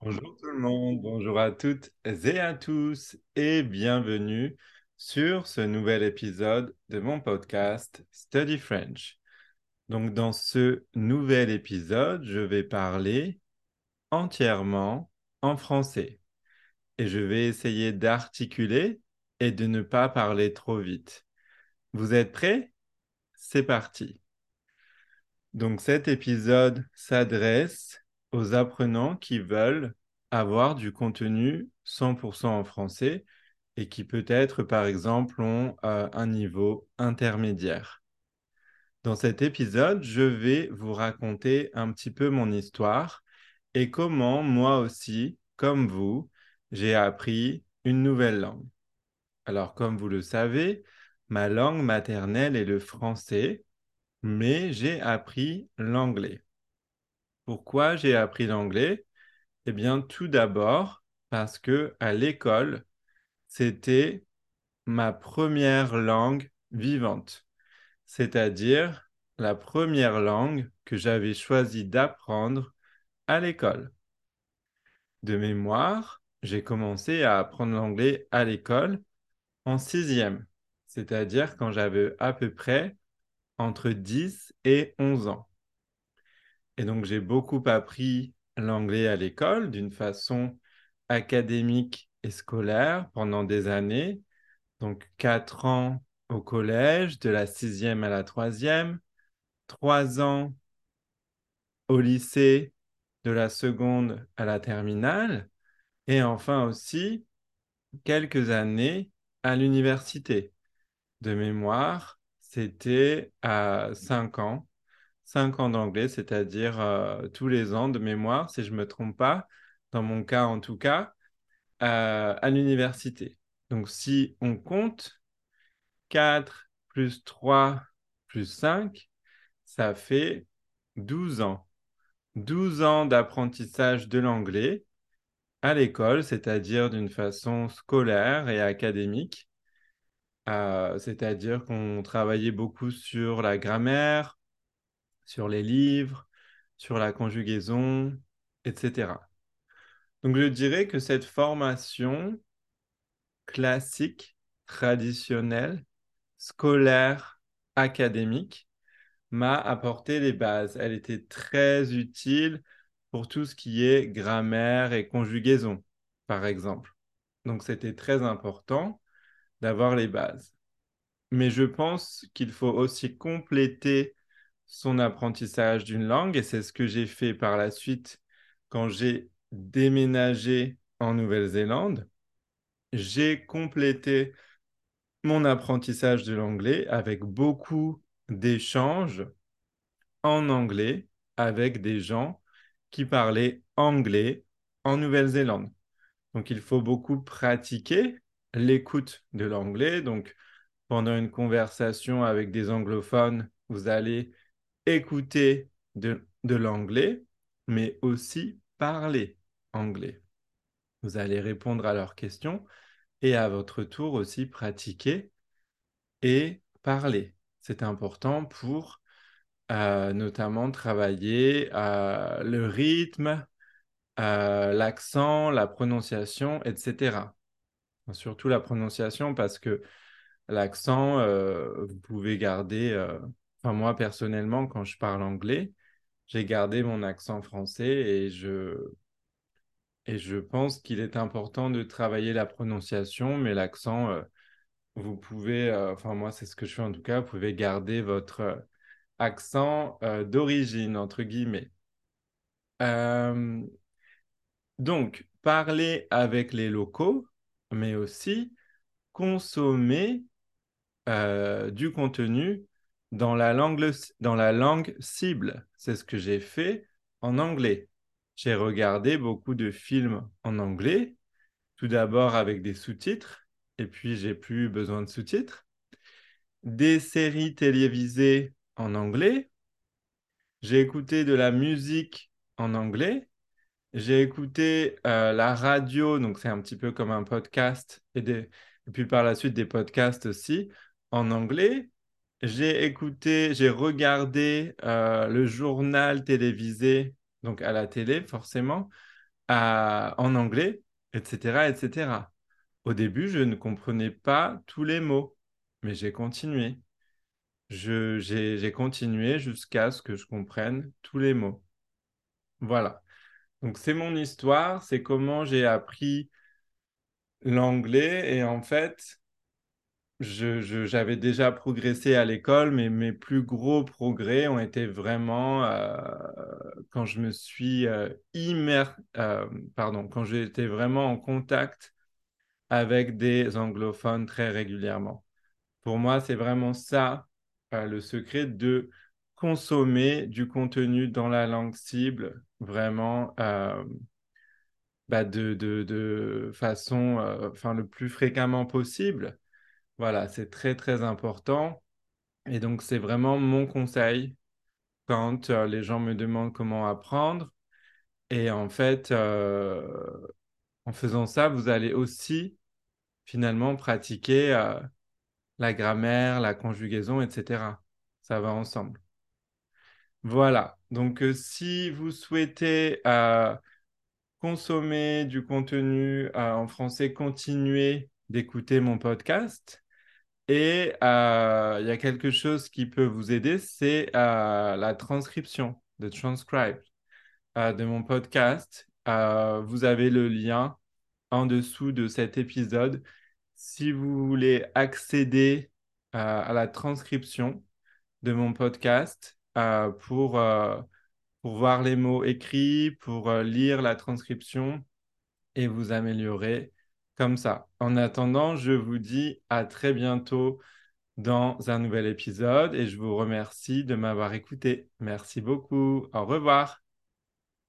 Bonjour tout le monde, bonjour à toutes et à tous et bienvenue sur ce nouvel épisode de mon podcast Study French. Donc dans ce nouvel épisode, je vais parler entièrement en français et je vais essayer d'articuler et de ne pas parler trop vite. Vous êtes prêts? C'est parti. Donc cet épisode s'adresse aux apprenants qui veulent avoir du contenu 100% en français et qui peut-être, par exemple, ont euh, un niveau intermédiaire. Dans cet épisode, je vais vous raconter un petit peu mon histoire et comment moi aussi, comme vous, j'ai appris une nouvelle langue. Alors, comme vous le savez, ma langue maternelle est le français, mais j'ai appris l'anglais. Pourquoi j'ai appris l'anglais? Eh bien, tout d'abord parce que à l'école, c'était ma première langue vivante, c'est-à-dire la première langue que j'avais choisi d'apprendre à l'école. De mémoire, j'ai commencé à apprendre l'anglais à l'école en sixième, c'est-à-dire quand j'avais à peu près entre 10 et 11 ans. Et donc, j'ai beaucoup appris l'anglais à l'école d'une façon académique et scolaire pendant des années. Donc, quatre ans au collège, de la sixième à la troisième, trois ans au lycée, de la seconde à la terminale, et enfin aussi quelques années à l'université. De mémoire, c'était à cinq ans cinq ans d'anglais, c'est-à-dire euh, tous les ans de mémoire, si je ne me trompe pas, dans mon cas en tout cas, euh, à l'université. Donc si on compte 4 plus 3 plus 5, ça fait 12 ans. 12 ans d'apprentissage de l'anglais à l'école, c'est-à-dire d'une façon scolaire et académique. Euh, c'est-à-dire qu'on travaillait beaucoup sur la grammaire, sur les livres, sur la conjugaison, etc. Donc je dirais que cette formation classique, traditionnelle, scolaire, académique, m'a apporté les bases. Elle était très utile pour tout ce qui est grammaire et conjugaison, par exemple. Donc c'était très important d'avoir les bases. Mais je pense qu'il faut aussi compléter son apprentissage d'une langue et c'est ce que j'ai fait par la suite quand j'ai déménagé en Nouvelle-Zélande. J'ai complété mon apprentissage de l'anglais avec beaucoup d'échanges en anglais avec des gens qui parlaient anglais en Nouvelle-Zélande. Donc il faut beaucoup pratiquer l'écoute de l'anglais. Donc pendant une conversation avec des anglophones, vous allez écouter de, l'anglais, mais aussi parler anglais. Vous allez répondre à leurs questions et à votre tour aussi pratiquer et parler. C'est important pour euh, notamment travailler euh, le rythme, euh, l'accent, la prononciation, etc. Surtout la prononciation parce que l'accent, vous pouvez garder moi, personnellement, quand je parle anglais, j'ai gardé mon accent français et je, et je pense qu'il est important de travailler la prononciation, mais l'accent, euh, vous pouvez, euh, enfin moi, c'est ce que je fais en tout cas, vous pouvez garder votre euh, accent d'origine, entre guillemets. donc, parler avec les locaux, mais aussi consommer du contenu dans la langue, dans la langue cible. C'est ce que j'ai fait en anglais. J'ai regardé beaucoup de films en anglais, tout d'abord avec des sous-titres, et puis j'ai plus besoin de sous-titres. Des séries télévisées en anglais. J'ai écouté de la musique en anglais. J'ai écouté euh, la radio, donc c'est un petit peu comme un podcast, et, et puis par la suite des podcasts aussi en anglais. J'ai écouté, j'ai regardé euh, le journal télévisé, donc à la télé forcément, en anglais, etc., etc. Au début, je ne comprenais pas tous les mots, mais j'ai continué. j'ai continué jusqu'à ce que je comprenne tous les mots. Voilà. Donc c'est mon histoire, c'est comment j'ai appris l'anglais et en fait, j'avais déjà progressé à l'école, mais mes plus gros progrès ont été vraiment euh, quand je me suis euh, euh, pardon, quand j'ai été vraiment en contact avec des anglophones très régulièrement. Pour moi, c'est vraiment ça le secret de consommer du contenu dans la langue cible, vraiment bah de, de, de, façon, enfin le plus fréquemment possible voilà, c'est très, très important. Et donc, c'est vraiment mon conseil quand euh, les gens me demandent comment apprendre. Et en fait, euh, en faisant ça, vous allez aussi finalement pratiquer euh, la grammaire, la conjugaison, etc. Ça va ensemble. Voilà. Donc, si vous souhaitez consommer du contenu en français, continuez d'écouter mon podcast. Et euh, il y a quelque chose qui peut vous aider, c'est euh, la transcription, de transcribe euh, de mon podcast. vous avez le lien en dessous de cet épisode. Si vous voulez accéder à la transcription de mon podcast pour, pour voir les mots écrits, pour lire la transcription et vous améliorer, comme ça. En attendant, je vous dis à très bientôt dans un nouvel épisode et je vous remercie de m'avoir écouté. Merci beaucoup. Au revoir.